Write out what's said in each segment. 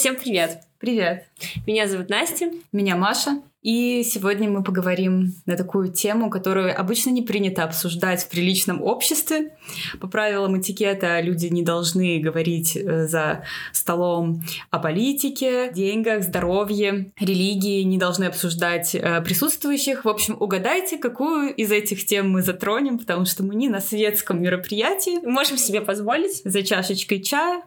Всем привет! Привет! Меня зовут Настя. Меня Маша. И сегодня мы поговорим на такую тему, которую обычно не принято обсуждать в приличном обществе. По правилам этикета люди не должны говорить э, за столом о политике, деньгах, здоровье, религии, не должны обсуждать э, присутствующих. В общем, угадайте, какую из этих тем мы затронем, потому что мы не на светском мероприятии. Можем себе позволить. За чашечкой чая.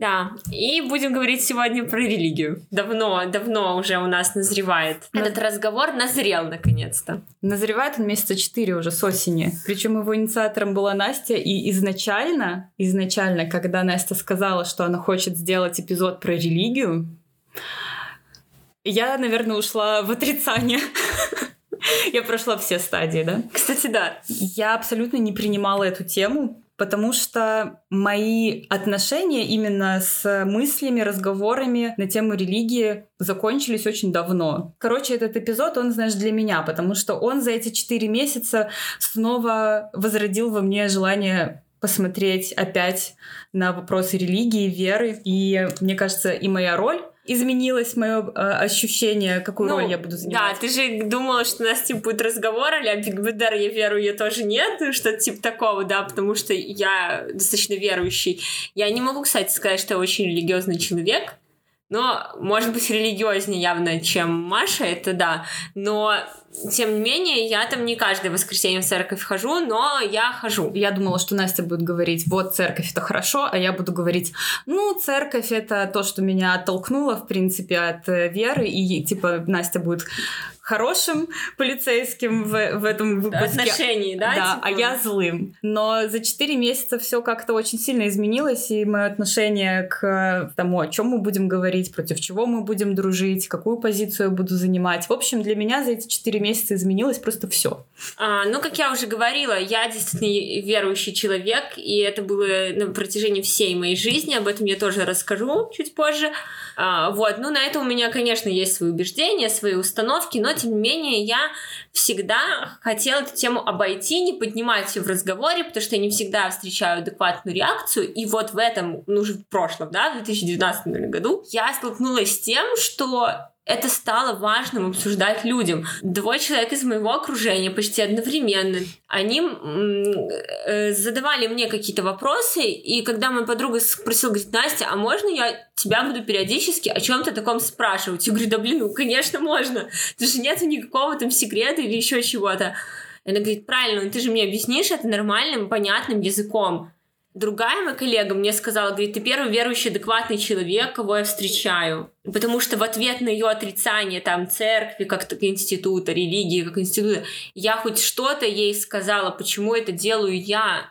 Да, и будем говорить сегодня про религию. Давно, давно уже у нас назревает. Но... Этот разговор назрел наконец-то. Назревает он месяца четыре уже с осени. Причем его инициатором была Настя, и изначально, изначально, когда Настя сказала, что она хочет сделать эпизод про религию, я, наверное, ушла в отрицание. Я прошла все стадии, да? Кстати, да. Я абсолютно не принимала эту тему, потому что мои отношения именно с мыслями, разговорами на тему религии закончились очень давно. Короче, этот эпизод, он, знаешь, для меня, потому что он за эти четыре месяца снова возродил во мне желание посмотреть опять на вопросы религии, веры. И мне кажется, и моя роль изменилось мое э, ощущение, какую ну, роль я буду занимать. Да, ты же думала, что у нас типа будет разговор, а Биг Бедер, я верую, я тоже нет, что-то типа такого, да, потому что я достаточно верующий. Я не могу, кстати, сказать, что я очень религиозный человек, но, может быть, религиознее явно, чем Маша, это да. Но, тем не менее, я там не каждое воскресенье в церковь хожу, но я хожу. Я думала, что Настя будет говорить, вот церковь это хорошо, а я буду говорить, ну, церковь это то, что меня оттолкнуло, в принципе, от э, веры, и, типа, Настя будет хорошим полицейским в, в этом выпуске. Отношении, да? Да, типа? а я злым. Но за 4 месяца все как-то очень сильно изменилось, и мое отношение к тому, о чем мы будем говорить, против чего мы будем дружить, какую позицию я буду занимать. В общем, для меня за эти 4 месяца изменилось просто все. А, ну, как я уже говорила, я действительно верующий человек, и это было на протяжении всей моей жизни, об этом я тоже расскажу чуть позже. А, вот, ну, на это у меня, конечно, есть свои убеждения, свои установки, но тем не менее, я всегда хотела эту тему обойти, не поднимать ее в разговоре, потому что я не всегда встречаю адекватную реакцию. И вот в этом, ну, уже в прошлом, да, в 2019 наверное, году, я столкнулась с тем, что это стало важным обсуждать людям. Двое человек из моего окружения почти одновременно, они э, задавали мне какие-то вопросы, и когда моя подруга спросила, говорит, Настя, а можно я тебя буду периодически о чем-то таком спрашивать? Я говорю, да блин, ну конечно можно, потому что нет никакого там секрета или еще чего-то. Она говорит, правильно, ну ты же мне объяснишь это нормальным, понятным языком. Другая моя коллега мне сказала, говорит, ты первый верующий, адекватный человек, кого я встречаю. Потому что в ответ на ее отрицание там церкви как института, религии как института, я хоть что-то ей сказала, почему это делаю я.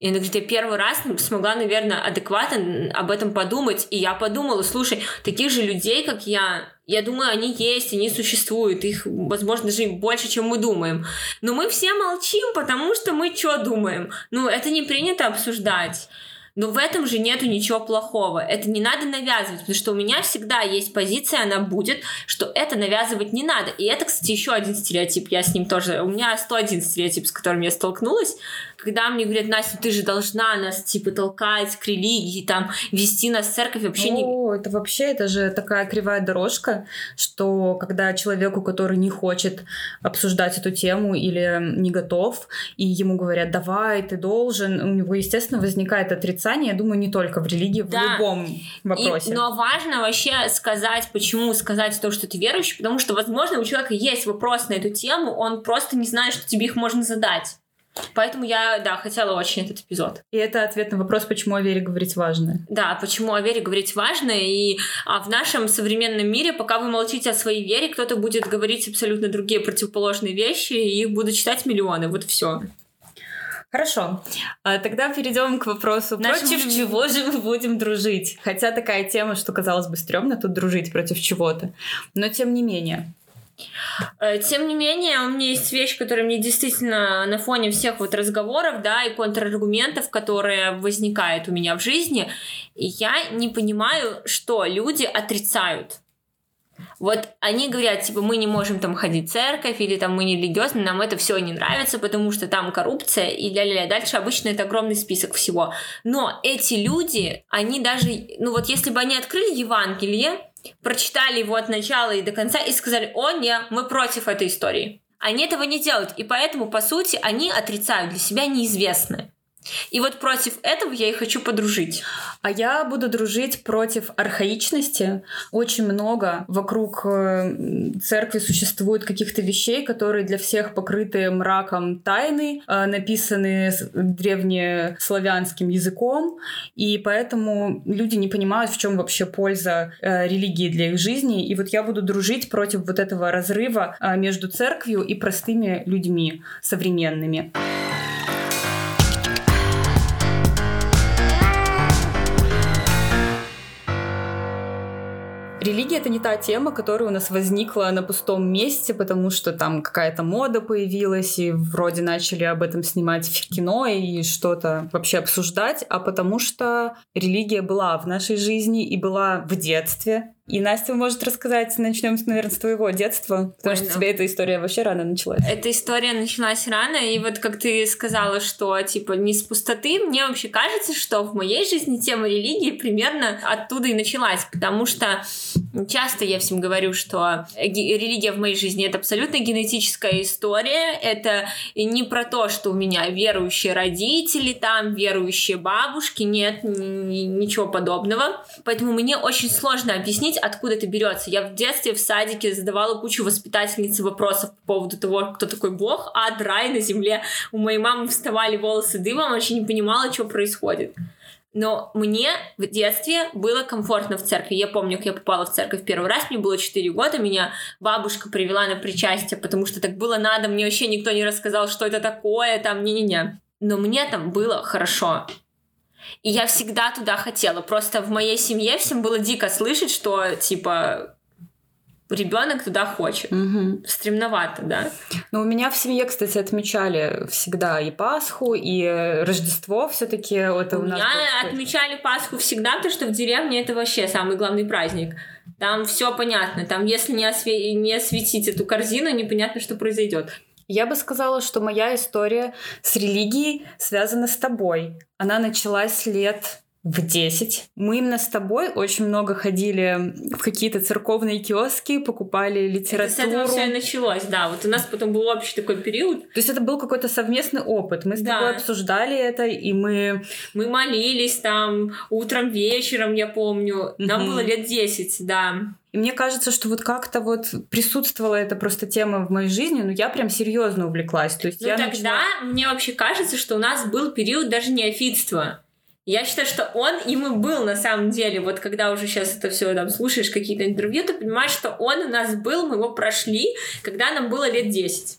И она говорит, я первый раз смогла, наверное, адекватно об этом подумать. И я подумала, слушай, таких же людей, как я, я думаю, они есть, они существуют. Их, возможно, даже больше, чем мы думаем. Но мы все молчим, потому что мы что думаем? Ну, это не принято обсуждать. Но в этом же нету ничего плохого. Это не надо навязывать, потому что у меня всегда есть позиция, она будет, что это навязывать не надо. И это, кстати, еще один стереотип. Я с ним тоже... У меня 101 стереотип, с которым я столкнулась когда мне говорят, Настя, ты же должна нас, типа, толкать к религии, там, вести нас в церковь, вообще не... О, это вообще, это же такая кривая дорожка, что когда человеку, который не хочет обсуждать эту тему или не готов, и ему говорят, давай, ты должен, у него, естественно, возникает отрицание, я думаю, не только в религии, да. в любом вопросе. И, но важно вообще сказать, почему сказать то, что ты верующий, потому что, возможно, у человека есть вопрос на эту тему, он просто не знает, что тебе их можно задать. Поэтому я, да, хотела очень этот эпизод. И это ответ на вопрос, почему о вере говорить важно. Да, почему о вере говорить важно. И а в нашем современном мире, пока вы молчите о своей вере, кто-то будет говорить абсолютно другие противоположные вещи, и их будут читать миллионы. Вот все. Хорошо. А, тогда перейдем к вопросу, Нашим против чего же мы будем дружить. Хотя такая тема, что казалось бы стрёмно тут дружить против чего-то. Но тем не менее. Э, тем не менее, у меня есть вещь, которая мне действительно на фоне всех вот разговоров, да, и контраргументов, которые возникают у меня в жизни, я не понимаю, что люди отрицают. Вот они говорят, типа, мы не можем там ходить в церковь, или там мы не религиозны, нам это все не нравится, потому что там коррупция, и ля-ля-ля. Дальше обычно это огромный список всего. Но эти люди, они даже, ну вот если бы они открыли Евангелие, прочитали его от начала и до конца и сказали, о, не, мы против этой истории. Они этого не делают, и поэтому, по сути, они отрицают для себя неизвестное. И вот против этого я и хочу подружить. А я буду дружить против архаичности. Очень много вокруг э, церкви существует каких-то вещей, которые для всех покрыты мраком тайны, э, написаны древнеславянским языком, и поэтому люди не понимают, в чем вообще польза э, религии для их жизни. И вот я буду дружить против вот этого разрыва между церковью и простыми людьми современными. Религия — это не та тема, которая у нас возникла на пустом месте, потому что там какая-то мода появилась, и вроде начали об этом снимать в кино и что-то вообще обсуждать, а потому что религия была в нашей жизни и была в детстве, и Настя может рассказать, начнем, наверное, с твоего детства, потому Ой, что ну. тебе эта история вообще рано началась. Эта история началась рано, и вот как ты сказала, что типа не с пустоты, мне вообще кажется, что в моей жизни тема религии примерно оттуда и началась, потому что часто я всем говорю, что религия в моей жизни это абсолютно генетическая история, это не про то, что у меня верующие родители, там верующие бабушки, нет, ничего подобного, поэтому мне очень сложно объяснить объяснить, откуда это берется. Я в детстве в садике задавала кучу воспитательницы вопросов по поводу того, кто такой Бог, а рай на земле. У моей мамы вставали волосы дымом, вообще не понимала, что происходит. Но мне в детстве было комфортно в церкви. Я помню, как я попала в церковь первый раз, мне было 4 года, меня бабушка привела на причастие, потому что так было надо, мне вообще никто не рассказал, что это такое, там, не-не-не. Но мне там было хорошо. И я всегда туда хотела. Просто в моей семье всем было дико слышать, что типа ребенок туда хочет. Угу. Стремновато, да. Ну, у меня в семье, кстати, отмечали всегда и Пасху, и Рождество все-таки. Это у, у нас меня отмечали Пасху всегда, потому что в деревне это вообще самый главный праздник. Там все понятно. Там, если не, осве... не осветить эту корзину, непонятно, что произойдет. Я бы сказала, что моя история с религией связана с тобой. Она началась лет в 10. Мы именно с тобой очень много ходили в какие-то церковные киоски, покупали литературу. Это с этого все и началось, да. Вот у нас потом был общий такой период. То есть это был какой-то совместный опыт. Мы с да. тобой обсуждали это, и мы... Мы молились там утром, вечером, я помню. Нам угу. было лет 10, да. И мне кажется, что вот как-то вот присутствовала эта просто тема в моей жизни, но я прям серьезно увлеклась. То есть ну я тогда начала... мне вообще кажется, что у нас был период даже неофитства. Я считаю, что он им и был на самом деле. Вот когда уже сейчас это все там слушаешь какие-то интервью, ты понимаешь, что он у нас был, мы его прошли, когда нам было лет 10.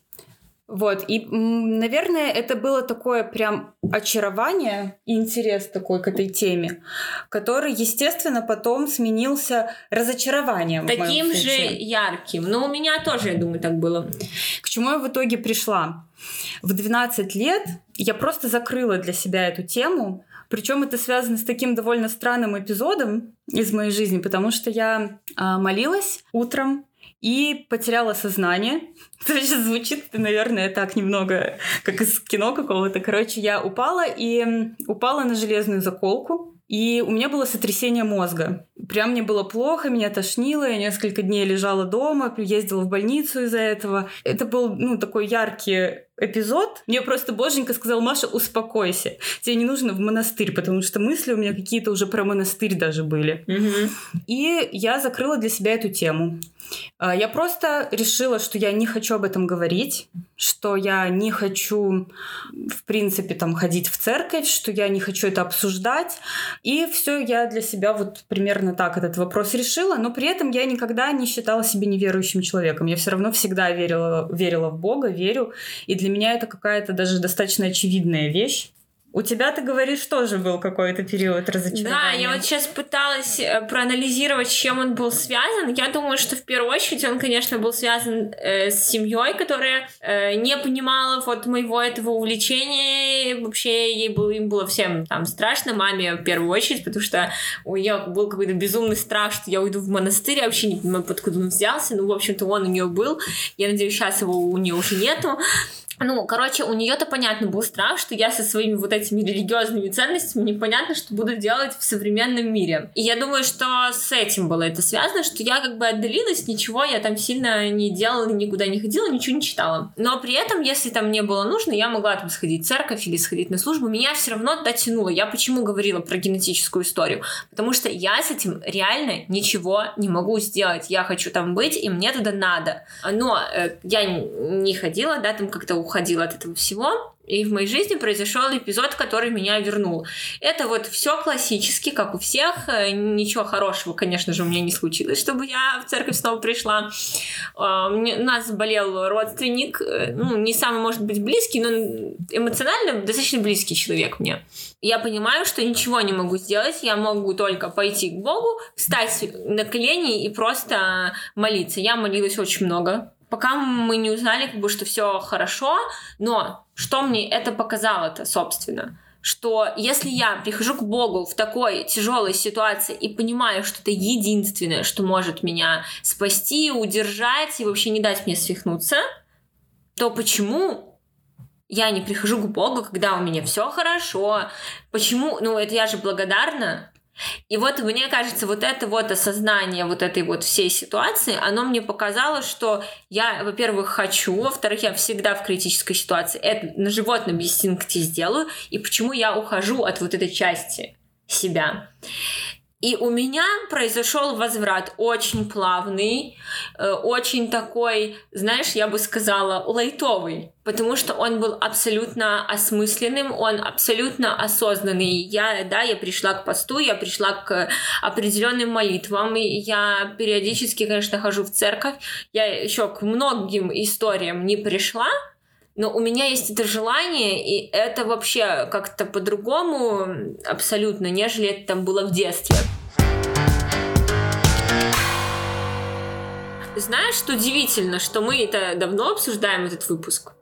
Вот, и, наверное, это было такое прям очарование и интерес такой к этой теме, который, естественно, потом сменился разочарованием. Таким же ярким. Но у меня тоже, я думаю, так было. К чему я в итоге пришла? В 12 лет я просто закрыла для себя эту тему, причем это связано с таким довольно странным эпизодом из моей жизни, потому что я а, молилась утром и потеряла сознание. Это сейчас звучит, наверное, так немного, как из кино какого-то. Короче, я упала и упала на железную заколку. И у меня было сотрясение мозга. Прям мне было плохо, меня тошнило, я несколько дней лежала дома, ездила в больницу из-за этого. Это был, ну, такой яркий эпизод. Мне просто боженька сказал, Маша, успокойся. Тебе не нужно в монастырь, потому что мысли у меня какие-то уже про монастырь даже были. Угу. И я закрыла для себя эту тему. А, я просто решила, что я не хочу об этом говорить, что я не хочу, в принципе, там ходить в церковь, что я не хочу это обсуждать. И все я для себя вот примерно так этот вопрос решила, но при этом я никогда не считала себя неверующим человеком. Я все равно всегда верила, верила в Бога, верю. И для меня это какая-то даже достаточно очевидная вещь У тебя, ты говоришь, тоже был какой-то период разочарования. Да, я вот сейчас пыталась э, проанализировать, с чем он был связан. Я думаю, что в первую очередь он, конечно, был связан э, с семьей, которая э, не понимала вот моего этого увлечения. Вообще ей было, им было всем там страшно, маме в первую очередь, потому что у нее был какой-то безумный страх, что я уйду в монастырь. Я вообще не понимаю, откуда он взялся. Ну, в общем-то, он у нее был. Я надеюсь, сейчас его у нее уже нету. Ну, короче, у нее-то понятно был страх, что я со своими вот этими религиозными ценностями непонятно, что буду делать в современном мире. И я думаю, что с этим было это связано, что я как бы отдалилась, ничего я там сильно не делала, никуда не ходила, ничего не читала. Но при этом, если там мне было нужно, я могла там сходить в церковь или сходить на службу, меня все равно дотянуло. Я почему говорила про генетическую историю? Потому что я с этим реально ничего не могу сделать. Я хочу там быть, и мне туда надо. Но э, я не ходила, да, там как-то уходила от этого всего. И в моей жизни произошел эпизод, который меня вернул. Это вот все классически, как у всех. Э, ничего хорошего, конечно же, у меня не случилось, чтобы я в церковь снова пришла. А, у нас болел родственник, э, ну, не самый, может быть, близкий, но эмоционально достаточно близкий человек мне. Я понимаю, что ничего не могу сделать, я могу только пойти к Богу, встать на колени и просто молиться. Я молилась очень много, пока мы не узнали, как бы, что все хорошо, но что мне это показало-то, собственно? что если я прихожу к Богу в такой тяжелой ситуации и понимаю, что это единственное, что может меня спасти, удержать и вообще не дать мне свихнуться, то почему я не прихожу к Богу, когда у меня все хорошо? Почему? Ну, это я же благодарна. И вот мне кажется, вот это вот осознание вот этой вот всей ситуации, оно мне показало, что я, во-первых, хочу, во-вторых, я всегда в критической ситуации это на животном инстинкте сделаю, и почему я ухожу от вот этой части себя. И у меня произошел возврат очень плавный, э, очень такой, знаешь, я бы сказала, лайтовый, потому что он был абсолютно осмысленным, он абсолютно осознанный. Я, да, я пришла к посту, я пришла к определенным молитвам, и я периодически, конечно, хожу в церковь, я еще к многим историям не пришла, но у меня есть это желание, и это вообще как-то по-другому абсолютно, нежели это там было в детстве. Знаешь, что удивительно, что мы это давно обсуждаем, этот выпуск.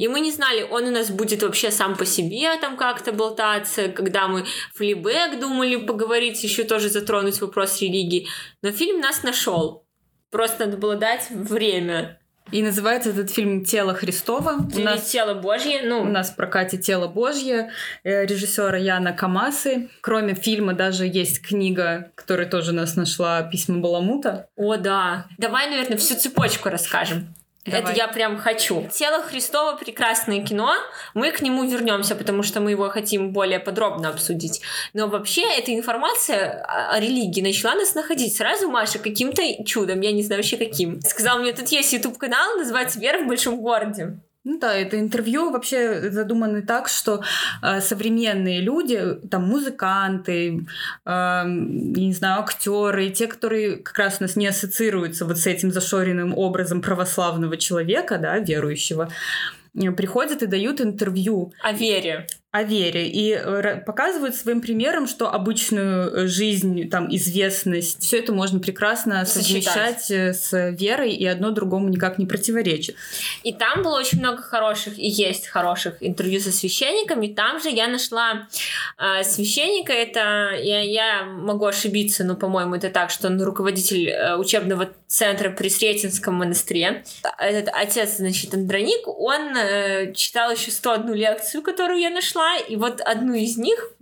И мы не знали, он у нас будет вообще сам по себе там как-то болтаться, когда мы флибэк думали поговорить, еще тоже затронуть вопрос религии. Но фильм нас нашел. Просто надо было дать время. И называется этот фильм «Тело Христова». Или у нас, «Тело Божье». Ну. У нас в прокате «Тело Божье» э, режиссера Яна Камасы. Кроме фильма даже есть книга, которая тоже нас нашла «Письма Баламута». О, да. Давай, наверное, всю цепочку расскажем. Давай. Это я прям хочу. Тело Христова прекрасное кино. Мы к нему вернемся, потому что мы его хотим более подробно обсудить. Но вообще эта информация о религии начала нас находить сразу, Маша, каким-то чудом. Я не знаю вообще каким. Сказал мне, тут есть YouTube канал, называется Вера в большом городе. Ну да, это интервью вообще задуманы так, что э, современные люди, там музыканты, э, не знаю, актеры, те, которые как раз у нас не ассоциируются вот с этим зашоренным образом православного человека, да, верующего, э, приходят и дают интервью. О вере о вере и э, показывают своим примером, что обычную жизнь, там, известность, все это можно прекрасно Сочетать. совмещать э, с верой, и одно другому никак не противоречит. И там было очень много хороших, и есть хороших интервью со священниками. Там же я нашла э, священника, это, я, я могу ошибиться, но, по-моему, это так, что он руководитель э, учебного центра при Сретенском монастыре. Этот отец, значит, Андроник, он э, читал еще 101 лекцию, которую я нашла, нашла, и вот одну из них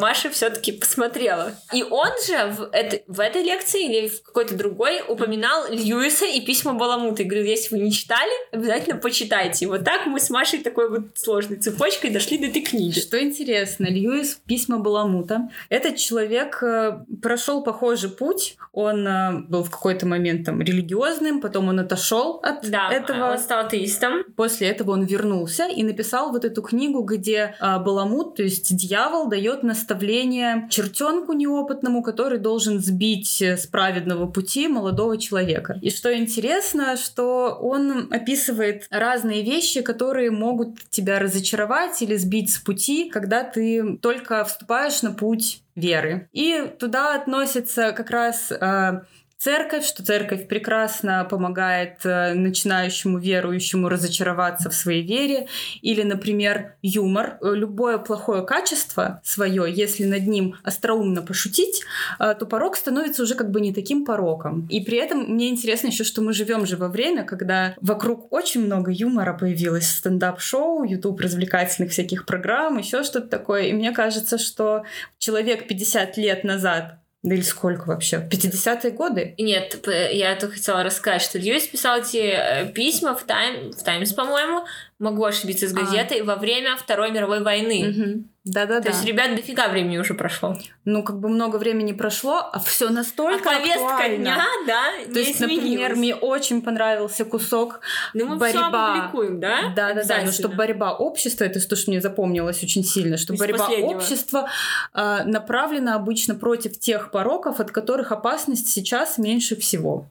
Маша все-таки посмотрела. И он же в, это, в этой лекции или в какой-то другой упоминал Льюиса и письма Баламута. И говорил, если вы не читали, обязательно почитайте. И вот так мы с Машей такой вот сложной цепочкой дошли до этой книги. Что интересно, Льюис письма Баламута. Этот человек э, прошел похожий путь. Он э, был в какой-то момент там религиозным, потом он отошел от да, этого. он стал атеистом. После этого он вернулся и написал вот эту книгу, где э, Баламут, то есть дьявол, дает наставление чертенку неопытному, который должен сбить с праведного пути молодого человека. И что интересно, что он описывает разные вещи, которые могут тебя разочаровать или сбить с пути, когда ты только вступаешь на путь веры. И туда относится как раз э, церковь, что церковь прекрасно помогает э, начинающему верующему разочароваться в своей вере, или, например, юмор. Э, любое плохое качество свое, если над ним остроумно пошутить, э, то порог становится уже как бы не таким пороком. И при этом мне интересно еще, что мы живем же во время, когда вокруг очень много юмора появилось, стендап-шоу, YouTube развлекательных всяких программ, еще что-то такое. И мне кажется, что человек 50 лет назад да или сколько вообще? 50-е годы? Нет, я только хотела рассказать, что Льюис писал эти э, письма в, Тайм, в Таймс, по-моему, могу ошибиться с а. газетой, а. во время Второй мировой войны. Угу. Да-да-да. То есть, ребят, дофига времени уже прошло. Ну, как бы много времени прошло, а все настолько а повестка актуально. дня, да, То есть, изменилась. например, мне очень понравился кусок ну, мы борьба. Все опубликуем, да? Да, да, да. Ну, что борьба общества, это то, что мне запомнилось очень сильно, что борьба общества э, направлена обычно против тех пороков, от которых опасность сейчас меньше всего.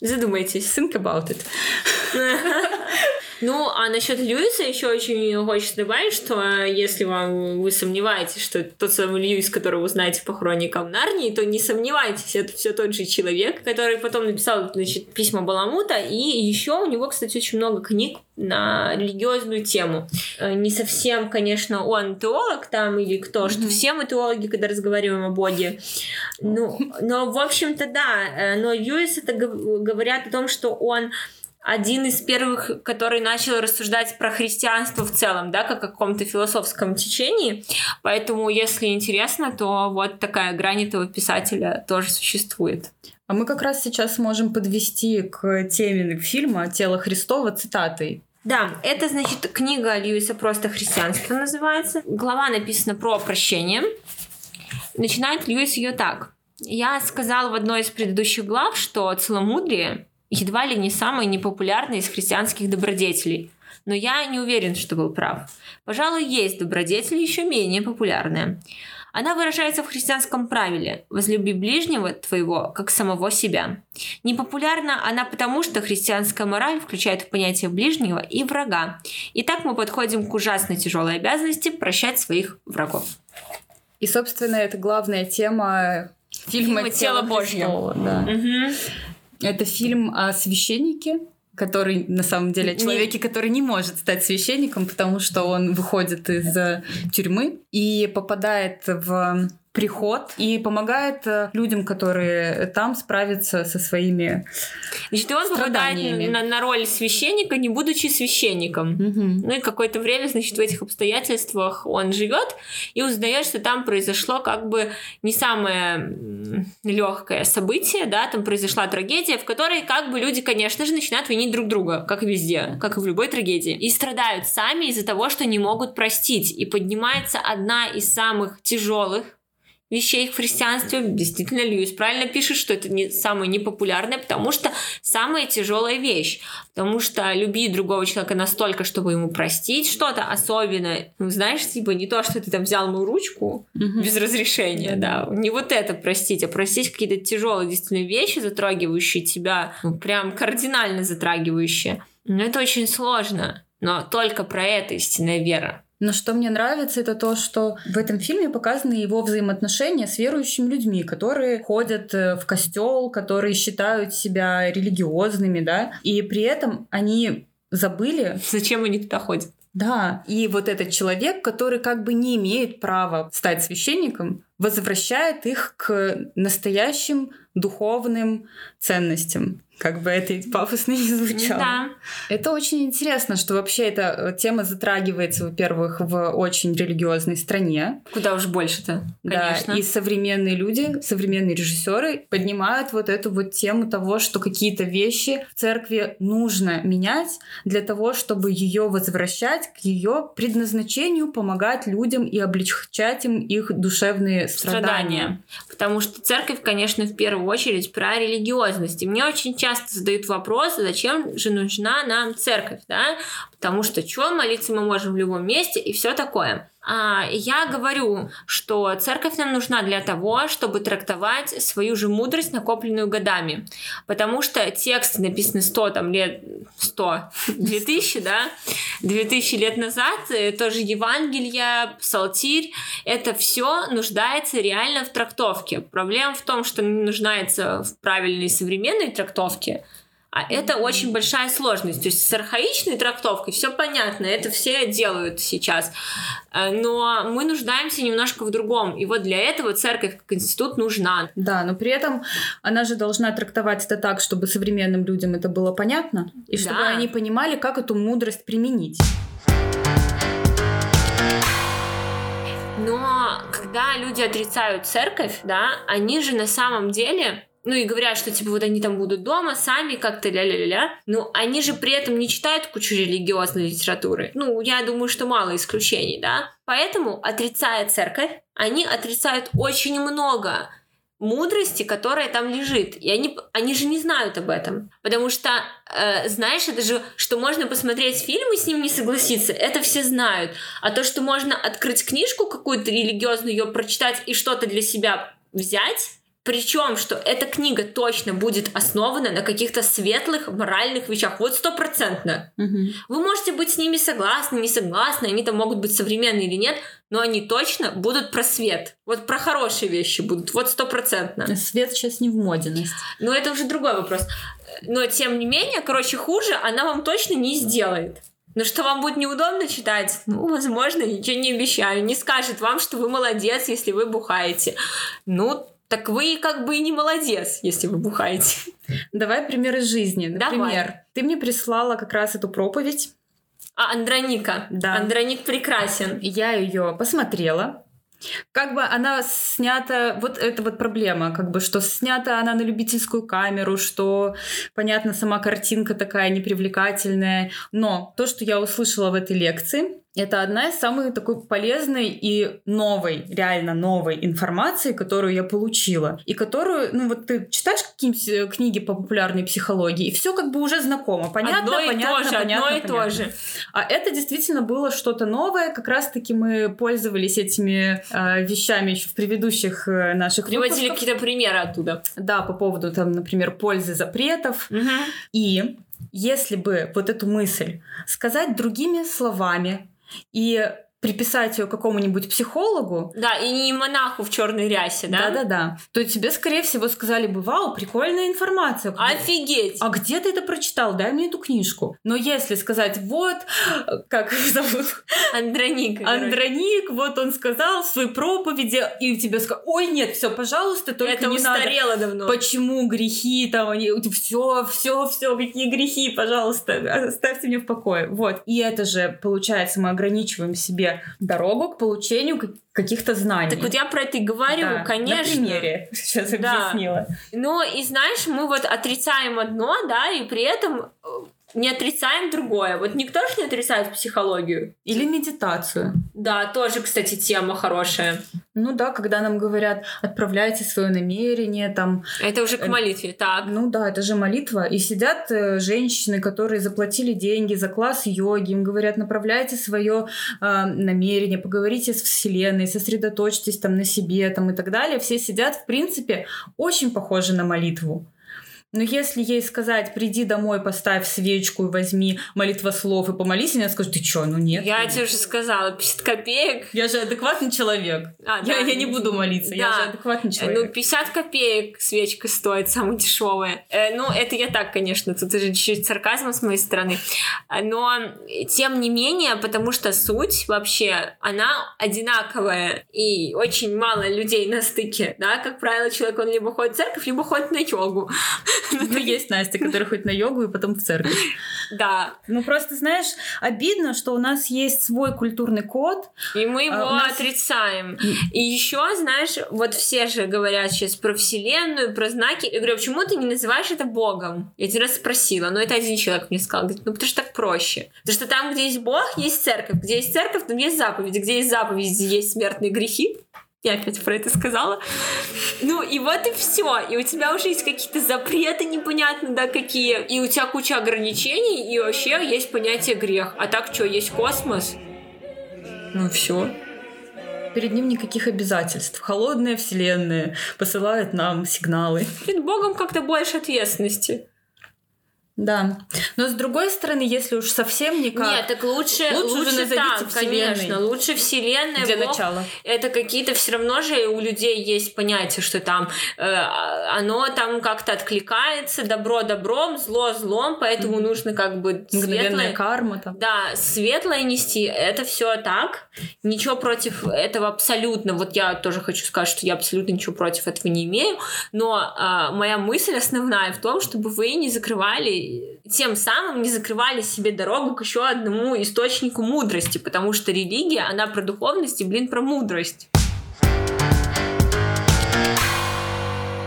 Задумайтесь. Think about it. Ну, а насчет Льюиса еще очень хочется добавить, что если вам вы сомневаетесь, что тот самый Льюис, которого вы знаете по хроникам Нарнии, то не сомневайтесь, это все тот же человек, который потом написал значит, письма Баламута, и еще у него, кстати, очень много книг на религиозную тему. Э, не совсем, конечно, он теолог там или кто, mm-hmm. что все мы теологи, когда разговариваем о Боге. Ну, но, в общем-то, да. Э, но Льюис это говорят о том, что он один из первых, который начал рассуждать про христианство в целом, да, как о каком-то философском течении. Поэтому, если интересно, то вот такая грань этого писателя тоже существует. А мы как раз сейчас можем подвести к теме фильма «Тело Христова» цитатой. Да, это, значит, книга Льюиса «Просто христианство» называется. Глава написана про прощение. Начинает Льюис ее так. Я сказал в одной из предыдущих глав, что целомудрие едва ли не самый непопулярный из христианских добродетелей. Но я не уверен, что был прав. Пожалуй, есть добродетель еще менее популярная. Она выражается в христианском правиле «возлюби ближнего твоего, как самого себя». Непопулярна она потому, что христианская мораль включает в понятие ближнего и врага. И так мы подходим к ужасно тяжелой обязанности прощать своих врагов. И, собственно, это главная тема фильма, фильма «Тело Божье». Да. Угу. Это фильм о священнике, который на самом деле о человеке, который не может стать священником, потому что он выходит из э, тюрьмы и попадает в приход и помогает э, людям, которые там справиться со своими Значит, и он попадает на, на роль священника, не будучи священником. Угу. Ну и какое-то время, значит, в этих обстоятельствах он живет и узнает, что там произошло как бы не самое легкое событие, да, там произошла трагедия, в которой как бы люди, конечно же, начинают винить друг друга, как и везде, как и в любой трагедии, и страдают сами из-за того, что не могут простить. И поднимается одна из самых тяжелых вещей в христианстве. Действительно, Льюис правильно пишет, что это не самое непопулярное, потому что самая тяжелая вещь. Потому что любить другого человека настолько, чтобы ему простить что-то особенное. Ну, знаешь, типа не то, что ты там взял мою ручку mm-hmm. без разрешения, да. Не вот это простить, а простить какие-то тяжелые действительно вещи, затрагивающие тебя, ну, прям кардинально затрагивающие. Но это очень сложно. Но только про это истинная вера. Но что мне нравится, это то, что в этом фильме показаны его взаимоотношения с верующими людьми, которые ходят э, в костел, которые считают себя религиозными, да, и при этом они забыли... Зачем они туда ходят? Да, и вот этот человек, который как бы не имеет права стать священником, возвращает их к настоящим духовным ценностям. Как бы это пафосно не звучало. Да. Это очень интересно, что вообще эта э, тема затрагивается, во-первых, в очень религиозной стране. Куда уж больше-то, конечно. Да, и современные люди, современные режиссеры поднимают вот эту вот тему того, что какие-то вещи в церкви нужно менять для того, чтобы ее возвращать к ее предназначению, помогать людям и облегчать им их душевные страдания. страдания. Потому что церковь, конечно, в первую очередь про религиозность. И мне очень часто часто задают вопрос, зачем же нужна нам церковь, да? Потому что что молиться мы можем в любом месте и все такое. А, я говорю, что церковь нам нужна для того, чтобы трактовать свою же мудрость, накопленную годами. Потому что текст написаны 100 там, лет, 100, 2000, да, 2000 лет назад, э, тоже Евангелие, Псалтирь, это все нуждается реально в трактовке. Проблема в том, что не нуждается в правильной современной трактовке, а это очень большая сложность. То есть с архаичной трактовкой все понятно, это все делают сейчас. Э, но мы нуждаемся немножко в другом. И вот для этого церковь как институт нужна. Да, но при этом она же должна трактовать это так, чтобы современным людям это было понятно, и чтобы да. они понимали, как эту мудрость применить. Но когда люди отрицают церковь, да, они же на самом деле ну и говорят, что типа вот они там будут дома сами как-то ля-ля-ля. Ну, они же при этом не читают кучу религиозной литературы. Ну, я думаю, что мало исключений, да. Поэтому, отрицая церковь, они отрицают очень много мудрости, которая там лежит. И они, они же не знают об этом. Потому что, э, знаешь, это же, что можно посмотреть фильм и с ним не согласиться, это все знают. А то, что можно открыть книжку какую-то религиозную, ее прочитать и что-то для себя взять, причем, что эта книга точно будет основана на каких-то светлых моральных вещах. Вот стопроцентно. Угу. Вы можете быть с ними согласны, не согласны, они там могут быть современные или нет, но они точно будут про свет. Вот про хорошие вещи будут. Вот стопроцентно. Свет сейчас не в моде, Настя. Но это уже другой вопрос. Но тем не менее, короче, хуже она вам точно не сделает. Но что вам будет неудобно читать? Ну, возможно, ничего не обещаю. Не скажет вам, что вы молодец, если вы бухаете. Ну, так вы как бы и не молодец, если вы бухаете. Давай пример из жизни. Например, Давай. ты мне прислала как раз эту проповедь. А, Андроника. Да. Андроник прекрасен. Я ее посмотрела. Как бы она снята, вот это вот проблема, как бы, что снята она на любительскую камеру, что, понятно, сама картинка такая непривлекательная, но то, что я услышала в этой лекции, это одна из самых такой полезной и новой, реально новой информации, которую я получила. И которую, ну вот ты читаешь какие-нибудь э, книги по популярной психологии, и все как бы уже знакомо. Понятно, одно понятно, то же, понятно, одно и понятно. то же. А это действительно было что-то новое. Как раз-таки мы пользовались этими э, вещами еще в предыдущих э, наших Приводили какие-то примеры оттуда. Да, по поводу, там, например, пользы запретов. Угу. И если бы вот эту мысль сказать другими словами, и приписать ее какому-нибудь психологу. Да, и не монаху в черной рясе, да? Да-да-да. То тебе, скорее всего, сказали бы, вау, прикольная информация. Офигеть! А где ты это прочитал? Дай мне эту книжку. Но если сказать, вот, как зовут? Андроник. Андроник, вот он сказал в своей проповеди, и тебе сказал, ой, нет, все, пожалуйста, только это не устарело надо. давно. Почему грехи там, они, все, все, все, какие грехи, пожалуйста, оставьте меня в покое. Вот. И это же, получается, мы ограничиваем себе дорогу к получению каких-то знаний. Так вот я про это и говорю, да, конечно. На примере сейчас да. объяснила. Ну и знаешь, мы вот отрицаем одно, да, и при этом э, не отрицаем другое. Вот никто же не отрицает психологию. Или медитацию. Да, тоже, кстати, тема хорошая. Ну да, когда нам говорят, отправляйте свое намерение, там... Это уже к э, молитве, так. Ну да, это же молитва. И сидят э, женщины, которые заплатили деньги за класс йоги, им говорят, направляйте свое э, намерение, поговорите с Вселенной, сосредоточьтесь там на себе, там и так далее. Все сидят, в принципе, очень похожи на молитву. Но если ей сказать, приди домой, поставь свечку и возьми молитва слов и помолись, она скажет, ты что, ну нет. Я тебе уже сказала, 50 копеек. Я же адекватный человек. А, я, да, я не буду молиться, да. я же адекватный человек. Ну, 50 копеек свечка стоит, самая дешевая. Э, ну, это я так, конечно, тут уже чуть-чуть сарказм с моей стороны. Но, тем не менее, потому что суть вообще, она одинаковая. И очень мало людей на стыке, да, как правило, человек, он либо ходит в церковь, либо ходит на йогу. Ну, есть Настя, которая ходит на йогу и потом в церковь. Да. Ну, просто, знаешь, обидно, что у нас есть свой культурный код. И мы а, его отрицаем. И еще, знаешь, вот все же говорят сейчас про Вселенную, про знаки. Я говорю, почему ты не называешь это Богом? Я один раз спросила, но это один человек мне сказал. Говорит, ну, потому что так проще. Потому что там, где есть Бог, есть церковь. Где есть церковь, там есть заповеди. Где есть заповеди, есть смертные грехи. Я опять про это сказала. Ну, и вот и все. И у тебя уже есть какие-то запреты непонятно, да, какие. И у тебя куча ограничений, и вообще есть понятие грех. А так что, есть космос? Ну, все. Перед ним никаких обязательств. Холодная вселенная посылает нам сигналы. Перед Богом как-то больше ответственности. Да. Но с другой стороны, если уж совсем никак... Нет, так лучше, лучше, лучше так, конечно. Лучше Вселенная, Для Бог, начала. Это какие-то все равно же у людей есть понятие, что там э, оно там как-то откликается, добро добром, зло злом, поэтому mm-hmm. нужно как бы светлое... карма там. Да, светлое нести, это все так. Ничего против этого абсолютно. Вот я тоже хочу сказать, что я абсолютно ничего против этого не имею, но э, моя мысль основная в том, чтобы вы не закрывали тем самым не закрывали себе дорогу к еще одному источнику мудрости, потому что религия, она про духовность и, блин, про мудрость.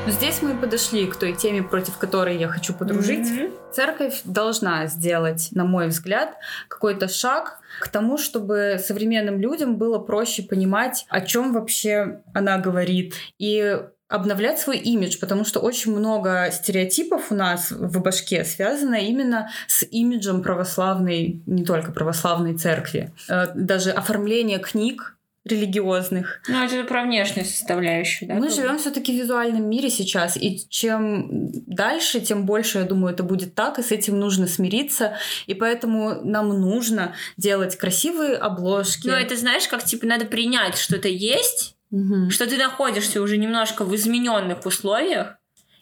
Здесь мы подошли к той теме, против которой я хочу подружить. Mm-hmm. Церковь должна сделать, на мой взгляд, какой-то шаг к тому, чтобы современным людям было проще понимать, о чем вообще она говорит. И обновлять свой имидж, потому что очень много стереотипов у нас в башке связано именно с имиджем православной, не только православной церкви. Э, даже оформление книг религиозных. Ну, это про внешнюю составляющую, да? Мы живем все-таки в визуальном мире сейчас, и чем дальше, тем больше, я думаю, это будет так, и с этим нужно смириться, и поэтому нам нужно делать красивые обложки. Ну, это знаешь, как типа надо принять, что это есть, угу. что ты находишься уже немножко в измененных условиях,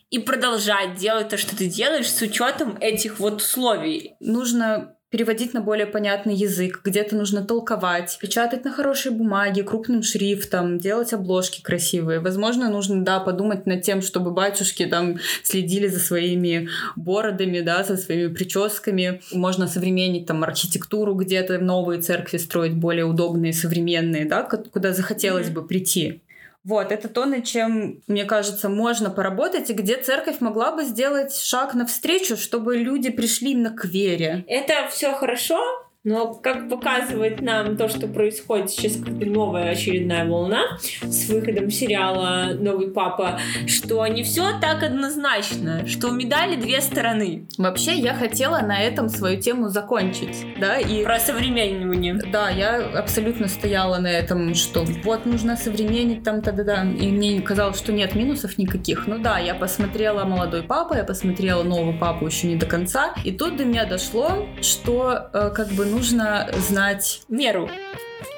и продолжать делать то, что ты делаешь с учетом этих вот условий. Нужно переводить на более понятный язык, где-то нужно толковать, печатать на хорошей бумаге, крупным шрифтом, делать обложки красивые. Возможно, нужно, да, подумать над тем, чтобы батюшки там следили за своими бородами, да, за своими прическами. Можно современнить там архитектуру где-то, новые церкви строить более удобные, современные, да, куда захотелось mm-hmm. бы прийти. Вот, это то, над чем, мне кажется, можно поработать, и где церковь могла бы сделать шаг навстречу, чтобы люди пришли именно к вере. Это все хорошо, но как показывает нам то, что происходит сейчас как-то новая очередная волна с выходом сериала «Новый папа», что не все так однозначно, что у медали две стороны. Вообще, я хотела на этом свою тему закончить, да, и... Про современнивание. Да, я абсолютно стояла на этом, что вот нужно современнить там, да, да, да, и мне казалось, что нет минусов никаких. Ну да, я посмотрела «Молодой папа», я посмотрела «Нового папу» еще не до конца, и тут до меня дошло, что э, как бы, ну, нужно знать меру.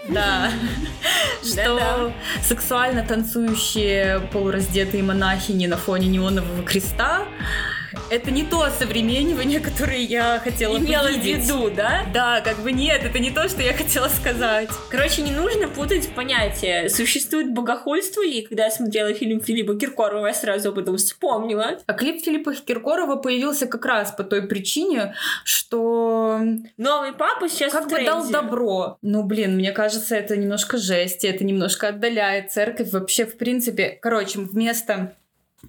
Да. Что сексуально танцующие полураздетые монахини на фоне неонового креста это не то современнивание, которое я хотела Имела в виду, да? Да, как бы нет, это не то, что я хотела сказать. Короче, не нужно путать понятия. Существует богохульство, и когда я смотрела фильм Филиппа Киркорова, я сразу об этом вспомнила. А клип Филиппа Киркорова появился как раз по той причине, что... Новый папа сейчас Как бы дал добро. Ну, блин, мне кажется, это немножко жесть, это немножко отдаляет церковь вообще, в принципе. Короче, вместо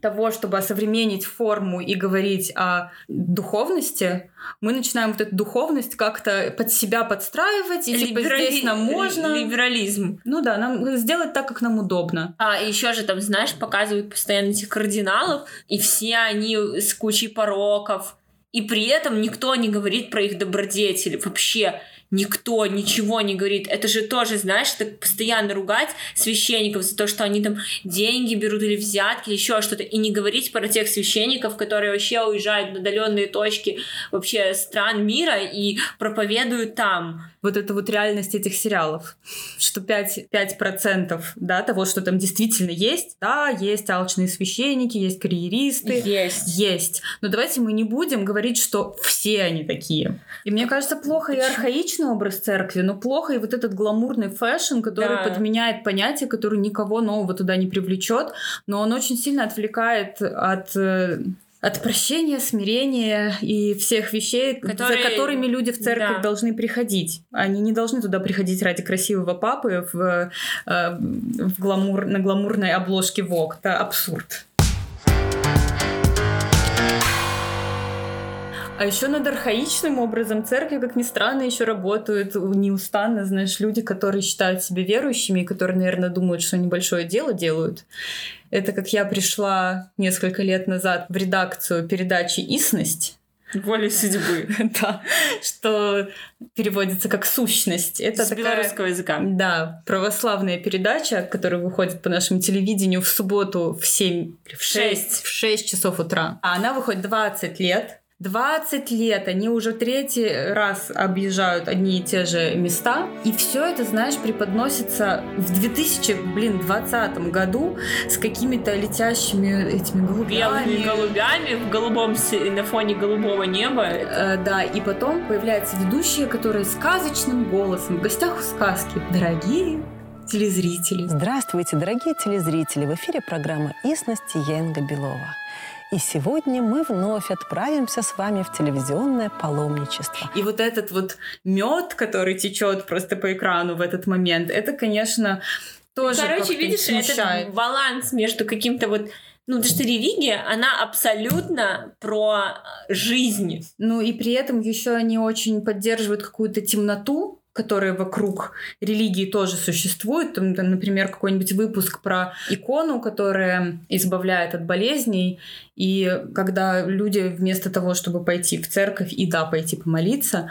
того, чтобы осовременить форму и говорить о духовности, мы начинаем вот эту духовность как-то под себя подстраивать, и типа Либерали... здесь нам можно... Либерализм. Ну да, нам сделать так, как нам удобно. А еще же там, знаешь, показывают постоянно этих кардиналов, и все они с кучей пороков, и при этом никто не говорит про их добродетели вообще никто ничего не говорит. Это же тоже, знаешь, так постоянно ругать священников за то, что они там деньги берут или взятки, еще что-то, и не говорить про тех священников, которые вообще уезжают на отдаленные точки вообще стран мира и проповедуют там. Вот это вот реальность этих сериалов, что 5%, 5% да, того, что там действительно есть, да, есть алчные священники, есть карьеристы. Есть. Есть. Но давайте мы не будем говорить, что все они такие. И мне кажется, плохо Почему? и архаично обычный образ церкви, но плохо и вот этот гламурный fashion, который да. подменяет понятие, который никого нового туда не привлечет, но он очень сильно отвлекает от э, от прощения, смирения и всех вещей, Которые... за которыми люди в церковь да. должны приходить. Они не должны туда приходить ради красивого папы в, э, в гламур, на гламурной обложке Vogue. Это абсурд. А еще над архаичным образом церкви, как ни странно, еще работают неустанно, знаешь, люди, которые считают себя верующими, и которые, наверное, думают, что небольшое дело делают. Это как я пришла несколько лет назад в редакцию передачи «Исность», Волей судьбы. Да, что переводится как сущность. Это С такая, белорусского языка. Да, православная передача, которая выходит по нашему телевидению в субботу в 7, в 6, в 6 часов утра. А она выходит 20 лет 20 лет они уже третий раз объезжают одни и те же места. И все это, знаешь, преподносится в 2020 году с какими-то летящими этими голубями. Белыми голубями в голубом, на фоне голубого неба. Э, да, и потом появляются ведущие, которые сказочным голосом в гостях у сказки. Дорогие телезрители. Здравствуйте, дорогие телезрители! В эфире программа «Истности» Янга Белова. И сегодня мы вновь отправимся с вами в телевизионное паломничество. И вот этот вот мед, который течет просто по экрану в этот момент, это, конечно, тоже Короче, видишь, смущает. этот баланс между каким-то вот ну, потому что религия, она абсолютно про жизнь. Ну, и при этом еще они очень поддерживают какую-то темноту, которые вокруг религии тоже существуют. Там, например, какой-нибудь выпуск про икону, которая избавляет от болезней. И когда люди вместо того, чтобы пойти в церковь и да, пойти помолиться,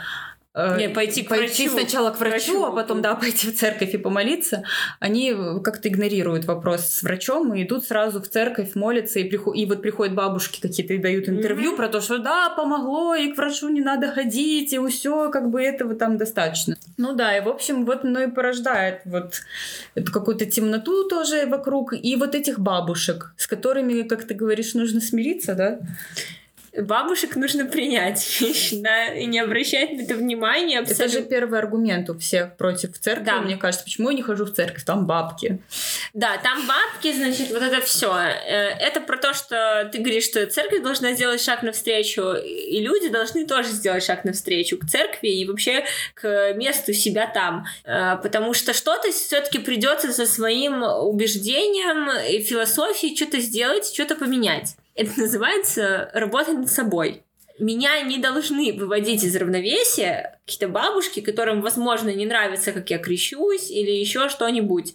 Не, пойти к пойти врачу. сначала к врачу, врачу, а потом, да, пойти в церковь и помолиться, они как-то игнорируют вопрос с врачом и идут сразу в церковь, молятся, и, приход... и вот приходят бабушки какие-то и дают интервью mm-hmm. про то, что да, помогло, и к врачу не надо ходить, и все, как бы этого там достаточно. Ну да, и в общем вот оно и порождает вот эту какую-то темноту тоже вокруг, и вот этих бабушек, с которыми, как ты говоришь, нужно смириться, да? Бабушек нужно принять да, и не обращать на это внимания. Абсолютно. Это же первый аргумент у всех против церкви, да. мне кажется. Почему я не хожу в церковь? Там бабки. Да, там бабки, значит, вот это все. Э, это про то, что ты говоришь, что церковь должна сделать шаг навстречу, и люди должны тоже сделать шаг навстречу к церкви и вообще к месту себя там. Э, потому что что-то все-таки придется со своим убеждением и философией что-то сделать, что-то поменять. Это называется работать над собой. Меня не должны выводить из равновесия какие-то бабушки, которым, возможно, не нравится, как я крещусь или еще что-нибудь.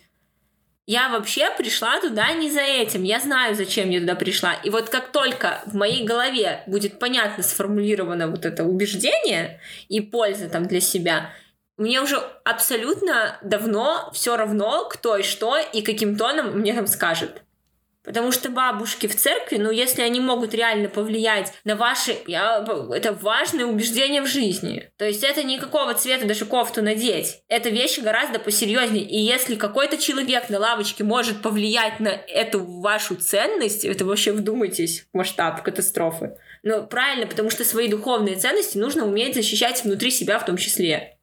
Я вообще пришла туда не за этим. Я знаю, зачем я туда пришла. И вот как только в моей голове будет понятно сформулировано вот это убеждение и польза там для себя, мне уже абсолютно давно все равно, кто и что и каким тоном мне там скажет. Потому что бабушки в церкви, ну, если они могут реально повлиять на ваши... Я, это важное убеждение в жизни. То есть это никакого цвета даже кофту надеть. Это вещи гораздо посерьезнее. И если какой-то человек на лавочке может повлиять на эту вашу ценность, это вообще вдумайтесь в масштаб катастрофы. Ну, правильно, потому что свои духовные ценности нужно уметь защищать внутри себя в том числе.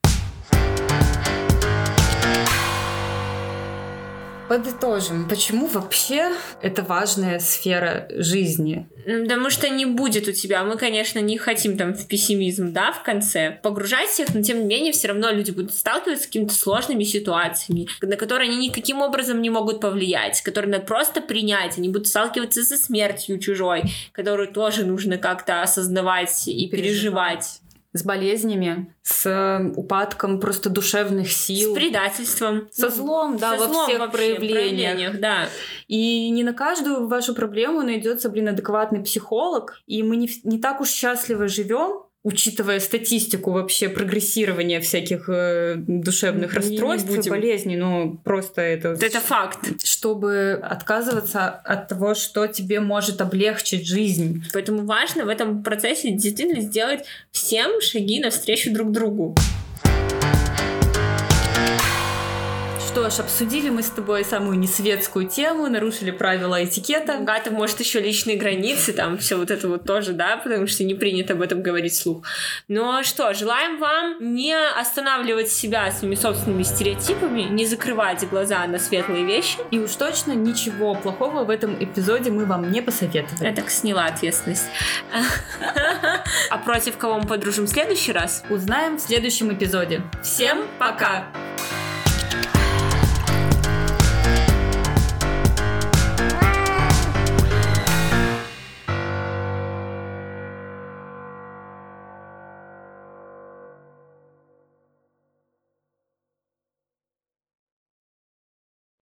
Подытожим, почему вообще это важная сфера жизни? Потому что не будет у тебя, мы, конечно, не хотим там в пессимизм, да, в конце, погружать всех, но тем не менее все равно люди будут сталкиваться с какими-то сложными ситуациями, на которые они никаким образом не могут повлиять, которые надо просто принять, они будут сталкиваться со смертью чужой, которую тоже нужно как-то осознавать и переживать. переживать с болезнями, с э, упадком просто душевных сил. С предательством. Со злом, да, со во злом всех проявлениях. проявлениях. Да. И не на каждую вашу проблему найдется, блин, адекватный психолог. И мы не, не так уж счастливо живем, учитывая статистику вообще прогрессирования всяких э, душевных расстройств и болезней, ну просто это... Это факт. Чтобы отказываться от того, что тебе может облегчить жизнь. Поэтому важно в этом процессе действительно сделать всем шаги навстречу друг другу. Что ж, обсудили мы с тобой самую несветскую тему, нарушили правила этикета. Гата, может, еще личные границы, там все вот это вот тоже, да, потому что не принято об этом говорить вслух. Но что, желаем вам не останавливать себя своими собственными стереотипами, не закрывать глаза на светлые вещи. И уж точно ничего плохого в этом эпизоде мы вам не посоветовали. Я так сняла ответственность. А против кого мы подружим в следующий раз? Узнаем в следующем эпизоде. Всем пока!